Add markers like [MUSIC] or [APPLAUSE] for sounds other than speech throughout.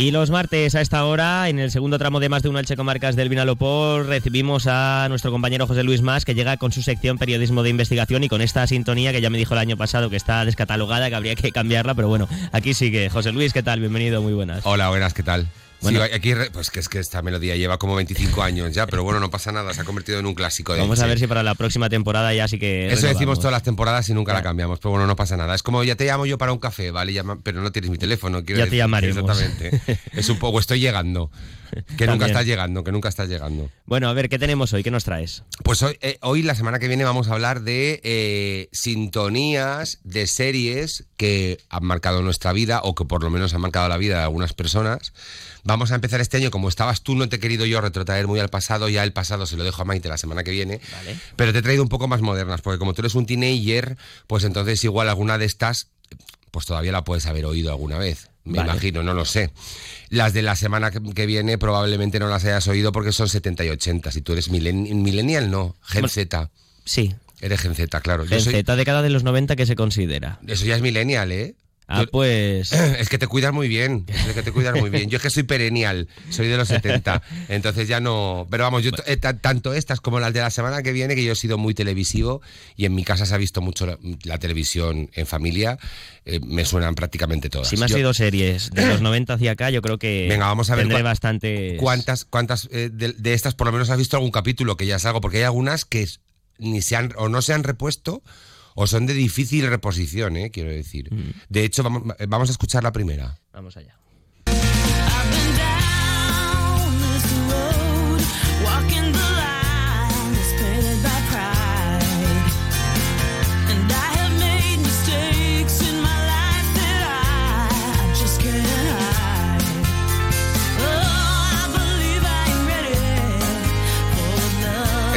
Y los martes a esta hora, en el segundo tramo de más de una Elche Comarcas del Vinalopor, recibimos a nuestro compañero José Luis Más, que llega con su sección Periodismo de Investigación y con esta sintonía que ya me dijo el año pasado que está descatalogada, que habría que cambiarla, pero bueno, aquí sigue. José Luis, ¿qué tal? Bienvenido, muy buenas. Hola, buenas, ¿qué tal? Bueno, aquí, pues que es que esta melodía lleva como 25 [LAUGHS] años ya, pero bueno, no pasa nada, se ha convertido en un clásico. De Vamos a ver si para la próxima temporada ya sí que. Eso decimos todas las temporadas y nunca la cambiamos, pero bueno, no pasa nada. Es como ya te llamo yo para un café, ¿vale? pero no tienes mi teléfono. Quiero ya te llamaremos. Exactamente. [LAUGHS] es un poco, estoy llegando. Que nunca estás llegando, que nunca estás llegando. Bueno, a ver, ¿qué tenemos hoy? ¿Qué nos traes? Pues hoy, eh, hoy la semana que viene, vamos a hablar de eh, sintonías de series que han marcado nuestra vida o que por lo menos han marcado la vida de algunas personas. Vamos a empezar este año, como estabas tú, no te he querido yo retrotraer muy al pasado, ya el pasado se lo dejo a Maite la semana que viene, pero te he traído un poco más modernas, porque como tú eres un teenager, pues entonces igual alguna de estas, pues todavía la puedes haber oído alguna vez. Me imagino, no lo sé. Las de la semana que viene probablemente no las hayas oído porque son 70 y 80. Si tú eres millennial, no. Gen Z. Sí. Eres Gen Z, claro. Gen Z, década de los 90 que se considera. Eso ya es millennial, ¿eh? Ah, pues. [CLEARS THROAT] Es que te cuidas muy bien. Es que te cuidas muy bien. Yo es que soy perennial, soy de los 70. Entonces ya no. Pero vamos, yo eh, tanto estas como las de la semana que viene, que yo he sido muy televisivo y en mi casa se ha visto mucho la, televisión en familia, eh, me suenan prácticamente todas. Si me has sido series de los [CLEARS THROAT] 90 hacia acá, yo creo que. Venga, vamos a ver. Tendré bastante. ¿Cuántas, cuántas eh, de, estas por lo menos has visto algún capítulo que ya salgo? Porque hay algunas que ni se han o no se han repuesto o son de difícil reposición, ¿eh? quiero decir. Mm. De hecho, vamos, vamos a escuchar la primera. Vamos allá.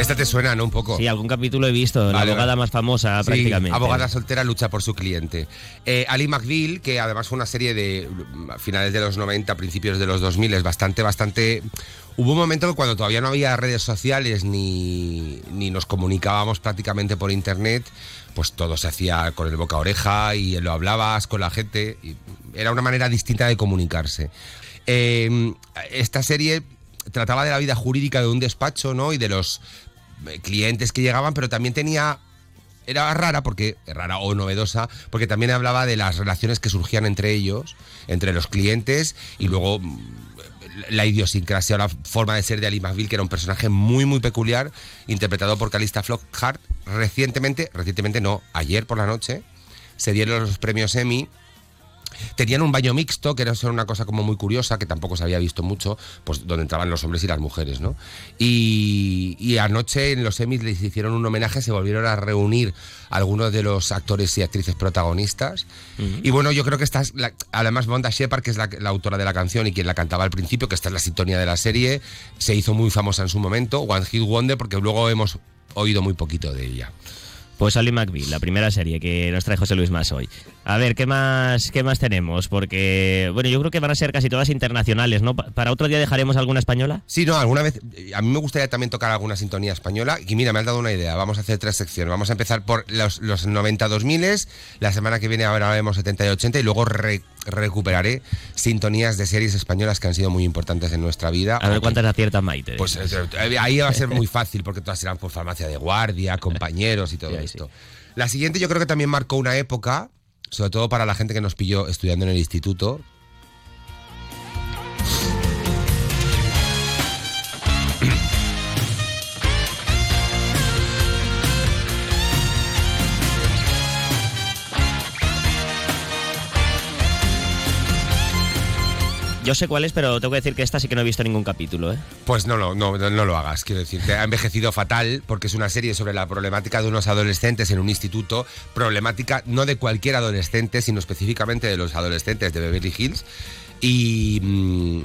Esta te suena, ¿no? Un poco. Sí, algún capítulo he visto, la abogada más famosa sí, prácticamente. Abogada soltera lucha por su cliente. Eh, Ali McBeal, que además fue una serie de finales de los 90, principios de los 2000, es bastante, bastante... Hubo un momento que cuando todavía no había redes sociales ni, ni nos comunicábamos prácticamente por internet, pues todo se hacía con el boca a oreja y lo hablabas con la gente. Y era una manera distinta de comunicarse. Eh, esta serie trataba de la vida jurídica de un despacho, ¿no? Y de los clientes que llegaban, pero también tenía era rara porque rara o novedosa porque también hablaba de las relaciones que surgían entre ellos, entre los clientes y luego mm, la idiosincrasia o la forma de ser de Ali McBeal, que era un personaje muy muy peculiar, interpretado por Calista Flockhart. Recientemente, recientemente no, ayer por la noche se dieron los premios Emmy Tenían un baño mixto, que era una cosa como muy curiosa, que tampoco se había visto mucho, pues donde entraban los hombres y las mujeres, ¿no? Y, anoche en los Emmys les hicieron un homenaje, se volvieron a reunir algunos de los actores y actrices protagonistas. Y bueno, yo creo que esta es, además Bonda Shepard, que es la, autora de la canción y quien la cantaba al principio, que esta es la sintonía de la serie, se hizo muy famosa en su momento, One Hit Wonder, porque luego hemos oído muy poquito de ella. Pues Ali McBeal, la primera serie que nos trae José Luis Más hoy. A ver, ¿qué más, ¿qué más tenemos? Porque, bueno, yo creo que van a ser casi todas internacionales, ¿no? ¿Para otro día dejaremos alguna española? Sí, no, alguna vez. A mí me gustaría también tocar alguna sintonía española. Y mira, me has dado una idea. Vamos a hacer tres secciones. Vamos a empezar por los, los 90 2000 La semana que viene ahora haremos 70 y 80 y luego recuperaré sintonías de series españolas que han sido muy importantes en nuestra vida. A ver cuántas aciertas Maite. Pues eh, ahí va a ser muy [LAUGHS] fácil porque todas serán por farmacia de guardia, compañeros y todo esto. La siguiente yo creo que también marcó una época sobre todo para la gente que nos pilló estudiando en el instituto, Yo sé cuál es, pero tengo que decir que esta sí que no he visto ningún capítulo, ¿eh? Pues no, no, no, no lo hagas, quiero decir, te ha envejecido fatal porque es una serie sobre la problemática de unos adolescentes en un instituto, problemática no de cualquier adolescente, sino específicamente de los adolescentes de Beverly Hills y mm,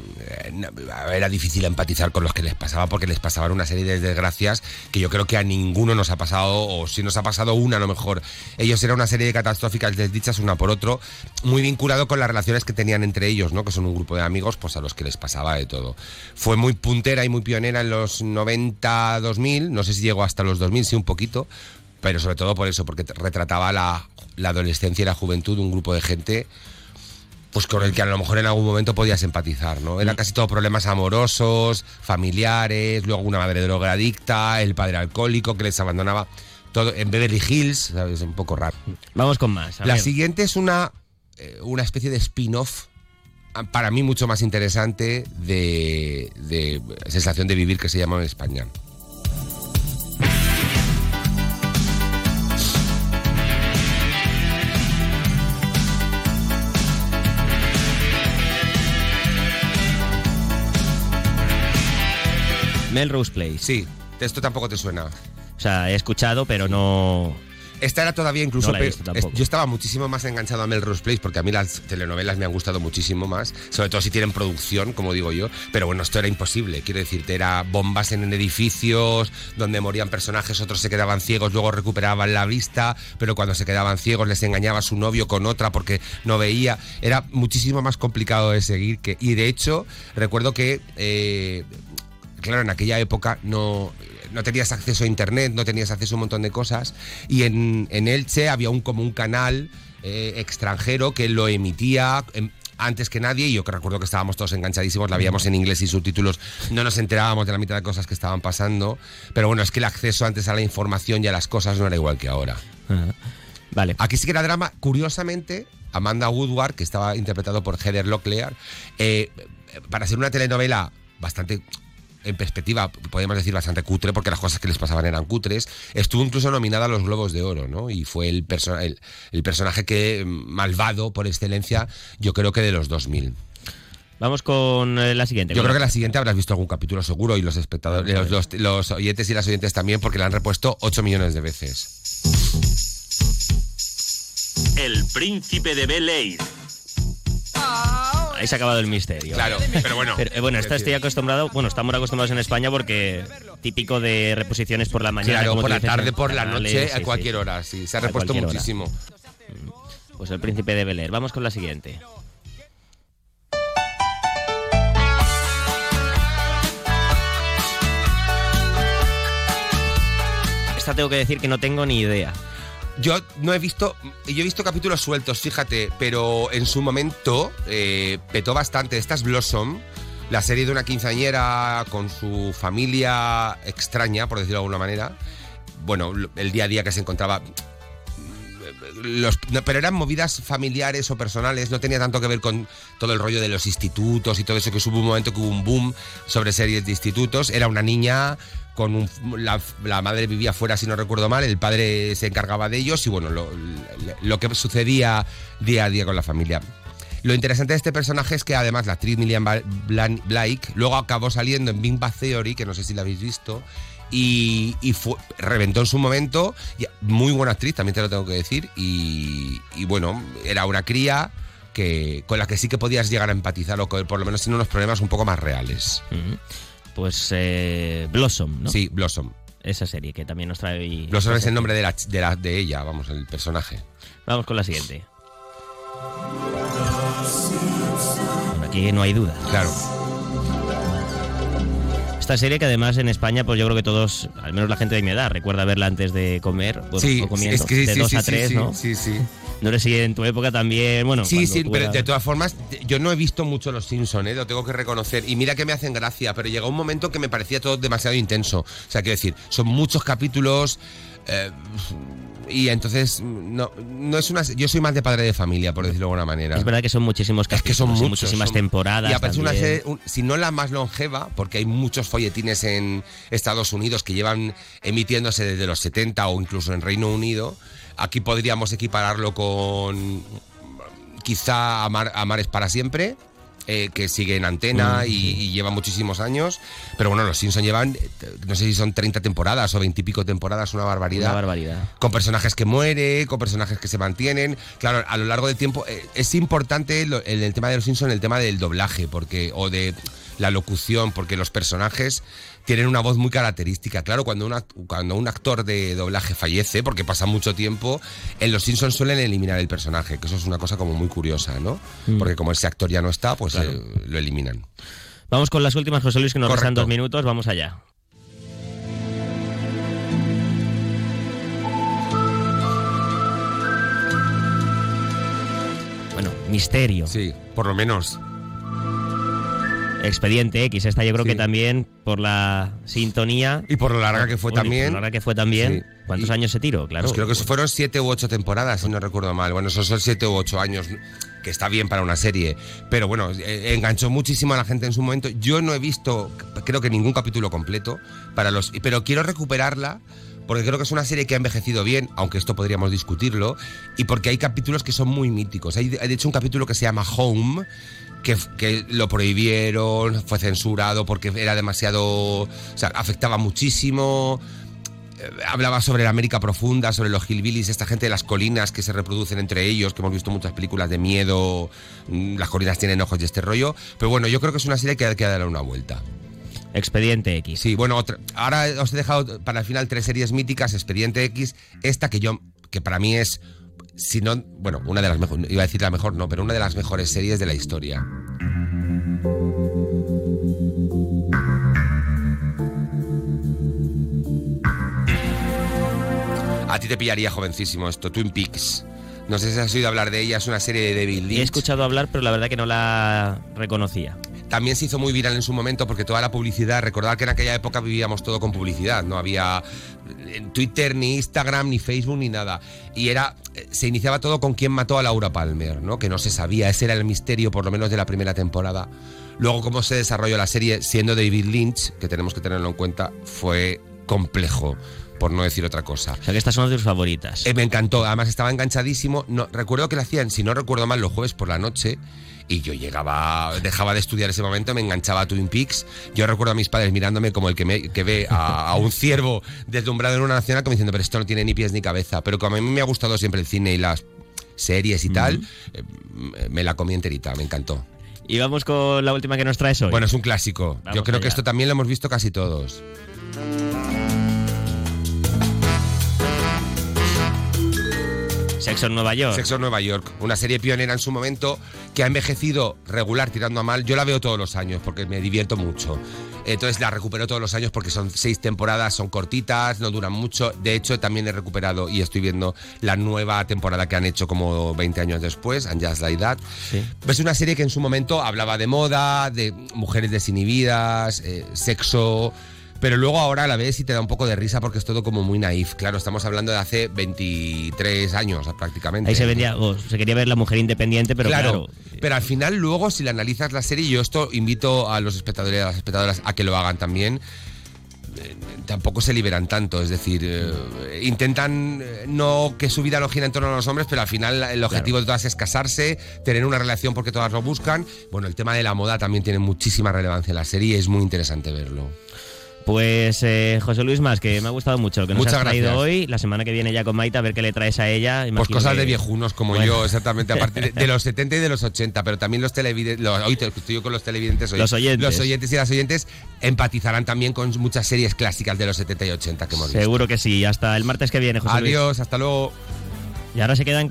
era difícil empatizar con los que les pasaba porque les pasaban una serie de desgracias que yo creo que a ninguno nos ha pasado o si nos ha pasado una a lo mejor. Ellos eran una serie de catastróficas desdichas una por otro muy vinculado con las relaciones que tenían entre ellos no que son un grupo de amigos pues a los que les pasaba de todo. Fue muy puntera y muy pionera en los 90 2000 no sé si llegó hasta los 2000 sí un poquito pero sobre todo por eso porque retrataba la, la adolescencia y la juventud de un grupo de gente pues con el que a lo mejor en algún momento podías empatizar, ¿no? Eran Mm. casi todo problemas amorosos, familiares, luego una madre drogadicta, el padre alcohólico que les abandonaba. Todo en Beverly Hills, ¿sabes? Un poco raro. Vamos con más. a La ver. siguiente es una, eh, una especie de spin-off, ah, para mí mucho más interesante, de, de Sensación de Vivir, que se llama en España. Melrose Place. Sí, esto tampoco te suena. O sea, he escuchado, pero no. Esta era todavía incluso. No la he visto tampoco. Yo estaba muchísimo más enganchado a Melrose Place porque a mí las telenovelas me han gustado muchísimo más, sobre todo si tienen producción, como digo yo. Pero bueno, esto era imposible. Quiero decirte, era bombas en edificios donde morían personajes, otros se quedaban ciegos, luego recuperaban la vista, pero cuando se quedaban ciegos les engañaba su novio con otra porque no veía. Era muchísimo más complicado de seguir. Que, y de hecho, recuerdo que. eh, claro, en aquella época no, no tenías acceso a internet, no tenías acceso a un montón de cosas. Y en, en Elche había un, como un canal eh, extranjero que lo emitía. em, antes que nadie, y yo que recuerdo que estábamos todos enganchadísimos, la veíamos en inglés y subtítulos, no nos enterábamos de la mitad de cosas que estaban pasando, pero bueno, es que el acceso antes a la información y a las cosas no era igual que ahora. Ajá. Vale. Aquí sí que era drama. Curiosamente, Amanda Woodward, que estaba interpretado por Heather Locklear, eh, para ser una telenovela bastante en perspectiva, podríamos decir bastante cutre, porque las cosas que les pasaban eran cutres, estuvo incluso nominada a los Globos de Oro, ¿no? Y fue el, perso- el, el personaje que mm, malvado por excelencia, yo creo que de los 2000. Vamos con eh, la siguiente. Yo creo que la siguiente habrás visto algún capítulo seguro y los espectadores, los, los- los oyentes y las oyentes también, porque la han repuesto 8 millones de veces. El príncipe de Bel Air. Ahí se ha acabado el misterio. Claro, pero bueno. Pero, eh, bueno, esta estoy acostumbrado, bueno, estamos acostumbrados en España porque típico de reposiciones por la mañana. Claro, por la dices, tarde, por la noche, sí, a sí. cualquier hora, sí. Se ha repuesto hora. muchísimo. Pues el príncipe de Bel Air. Vamos con la siguiente. Esta tengo que decir que no tengo ni idea. Yo no he visto, yo he visto capítulos sueltos, fíjate, pero en su momento eh, petó bastante. Esta es Blossom, la serie de una quinceañera con su familia extraña, por decirlo de alguna manera. Bueno, el día a día que se encontraba. Los- no, pero eran movidas familiares o personales, no tenía tanto que ver con todo el rollo de los institutos y todo eso, que hubo un momento que hubo un boom sobre series de institutos. Era una niña con un, la, la madre vivía fuera, si no recuerdo mal, el padre se encargaba de ellos y bueno, lo, lo que sucedía día a día con la familia. Lo interesante de este personaje es que además la actriz Blan- Blake luego acabó saliendo en Big Bang Theory, que no sé si la habéis visto, y, y fue- reventó en su momento. y- muy buena actriz, también te lo tengo que decir. Y, y bueno, era una cría que, con la que sí que podías llegar a empatizar o que por lo menos tiene unos problemas un poco más reales. Pues eh, Blossom, ¿no? Sí, Blossom. Esa serie que también nos trae. Blossom es el nombre de, la, de, la- de ella, vamos, el personaje. Vamos con la siguiente. Bueno, aquí no hay duda. Claro. Esta serie que además en España, pues yo creo que todos, al menos la gente de mi edad, recuerda verla antes de comer Sí, o comiendo. es que sí, de sí, dos sí, a sí, tres, sí, ¿no? Sí, sí. No sé si en tu época también, bueno. Sí, sí, pero eras- de todas formas, yo no he visto mucho Los Simpsons, ¿eh? lo tengo que reconocer. Y mira que me hacen gracia, pero llegó un momento que me parecía todo demasiado intenso. O sea, quiero decir, son muchos capítulos. eh, y entonces, no, no es una. Yo soy más de padre de familia, por decirlo de alguna manera. Es verdad que son muchísimos Es capítulos que son muchos. muchísimas son- temporadas. Y aparece una serie, un- si no la más longeva, porque hay muchos folletines en Estados Unidos que llevan emitiéndose desde los 70 o incluso en Reino Unido. Aquí podríamos equipararlo con quizá Amar, Amar es para siempre. Eh, que sigue en antena y, y lleva muchísimos años. Pero bueno, los Simpsons llevan, eh, no sé si son 30 temporadas o 20 y pico temporadas, una barbaridad Una barbaridad. con personajes que mueren, con personajes que se mantienen. Claro, a lo largo del tiempo eh, es importante en el tema de los Simpsons el tema del doblaje porque o de la locución, porque los personajes tienen una voz muy característica. Claro, cuando, una, cuando un actor de doblaje fallece, porque pasa mucho tiempo, en los Simpsons suelen eliminar el personaje, que eso es una cosa como muy curiosa, ¿no? Porque como ese actor ya no está, pues Claro. eh, lo eliminan. Vamos con las últimas, José Luis, que nos restan Correcto. dos minutos. Vamos allá. Bueno, misterio. Sí, por lo menos. Expediente X, esta yo creo Sí. que también por la sintonía. Y por lo larga que fue por también. lo larga que fue también. Sí. ¿Cuántos Y- años se tiró? Claro. Pues creo que eso fueron siete u ocho temporadas, si no recuerdo mal. Bueno, esos son siete u ocho años, que está bien para una serie. Pero bueno, eh, enganchó muchísimo a la gente en su momento. Yo no he visto, creo que ningún capítulo completo, para los, pero quiero recuperarla. Porque creo que es una serie que ha envejecido bien, aunque esto podríamos discutirlo, y porque hay capítulos que son muy míticos. Hay, de hecho un capítulo que se llama Home, que, que lo prohibieron, fue censurado porque era demasiado. O sea, afectaba muchísimo eh, hablaba sobre la América profunda, sobre los hillbillies, esta gente de las colinas que se reproducen entre ellos, que hemos visto muchas películas de miedo, mm, las colinas tienen ojos y este rollo. Pero bueno, yo creo que es una serie que hay que darle una vuelta. Expediente X. Sí, bueno, otra- ahora os he dejado para el final tres series míticas, Expediente X, esta que yo, que para mí es, si no, bueno, una de las mejores, iba a decir la mejor, no, pero una de las mejores series de la historia. A ti te pillaría jovencísimo esto, Twin Peaks. No sé si has oído hablar de ella, es una serie de David Lynch. He escuchado hablar, pero la verdad que no la reconocía. También se hizo muy viral en su momento porque toda la publicidad, recordad que en aquella época vivíamos todo con publicidad, no había en Twitter, ni Instagram, ni Facebook, ni nada. Y era, eh, se iniciaba todo con quién mató a Laura Palmer, ¿no? Que no se sabía, ese era el misterio, por lo menos de la primera temporada. Luego, cómo se desarrolló la serie, siendo David Lynch, que tenemos que tenerlo en cuenta, fue complejo, por no decir otra cosa. O sea que estas son de tus favoritas. Eh, me encantó, además estaba enganchadísimo. No, recuerdo que lo hacían, si no recuerdo mal, los jueves por la noche. Y yo llegaba, dejaba de estudiar ese momento, me enganchaba a Twin Peaks. Yo recuerdo a mis padres mirándome como el que, me, que ve a, a un ciervo deslumbrado en una nacional, como diciendo, pero esto no tiene ni pies ni cabeza. Pero como a mí me ha gustado siempre el cine y las series y tal, eh, me la comí enterita, me encantó. Y vamos con la última que nos traes hoy. Bueno, es un clásico. Vamos Yo creo allá. que esto también lo hemos visto casi todos. Sexo en Nueva York. Sexo en Nueva York, una serie pionera en su momento que ha envejecido regular tirando a mal. Yo la veo todos los años porque me divierto mucho. Entonces la recupero todos los años porque son seis temporadas, son cortitas, no duran mucho. De hecho, también he recuperado y estoy viendo la nueva temporada que han hecho como 20 años después, And Just Like That. Sí. Es una serie que en su momento hablaba de moda, de mujeres desinhibidas, eh, sexo. Pero luego ahora la ves y te da un poco de risa porque es todo como muy naif. Claro, estamos hablando de hace 23 años prácticamente. Ahí se vendía, se quería ver la mujer independiente, pero claro. Pero al final, luego, si le analizas la serie, yo esto invito a los espectadores y a las espectadoras a que lo hagan también. eh, Tampoco se liberan tanto, es decir, eh, intentan eh, no que su vida no gira en torno a los hombres, pero al final el objetivo de todas es casarse, tener una relación porque todas lo buscan. Bueno, el tema de la moda también tiene muchísima relevancia en la serie y es muy interesante verlo. Pues eh, José Luis Más, que me ha gustado mucho lo que nos Muchas has traído gracias. hoy. La semana que viene ya con Maita, a ver qué le traes a ella. Pues cosas que- de viejunos como Bueno. yo, exactamente, a [LAUGHS] partir de, de los 70 y de los 80, pero también los televidentes, los, hoy te- estoy yo con los televidentes, hoy, Los oyentes. los oyentes y las oyentes empatizarán también con muchas series clásicas de los 70 y 80 que hemos visto. Seguro que sí. Hasta el martes que viene, José Luis. Adiós, hasta luego. Y ahora se quedan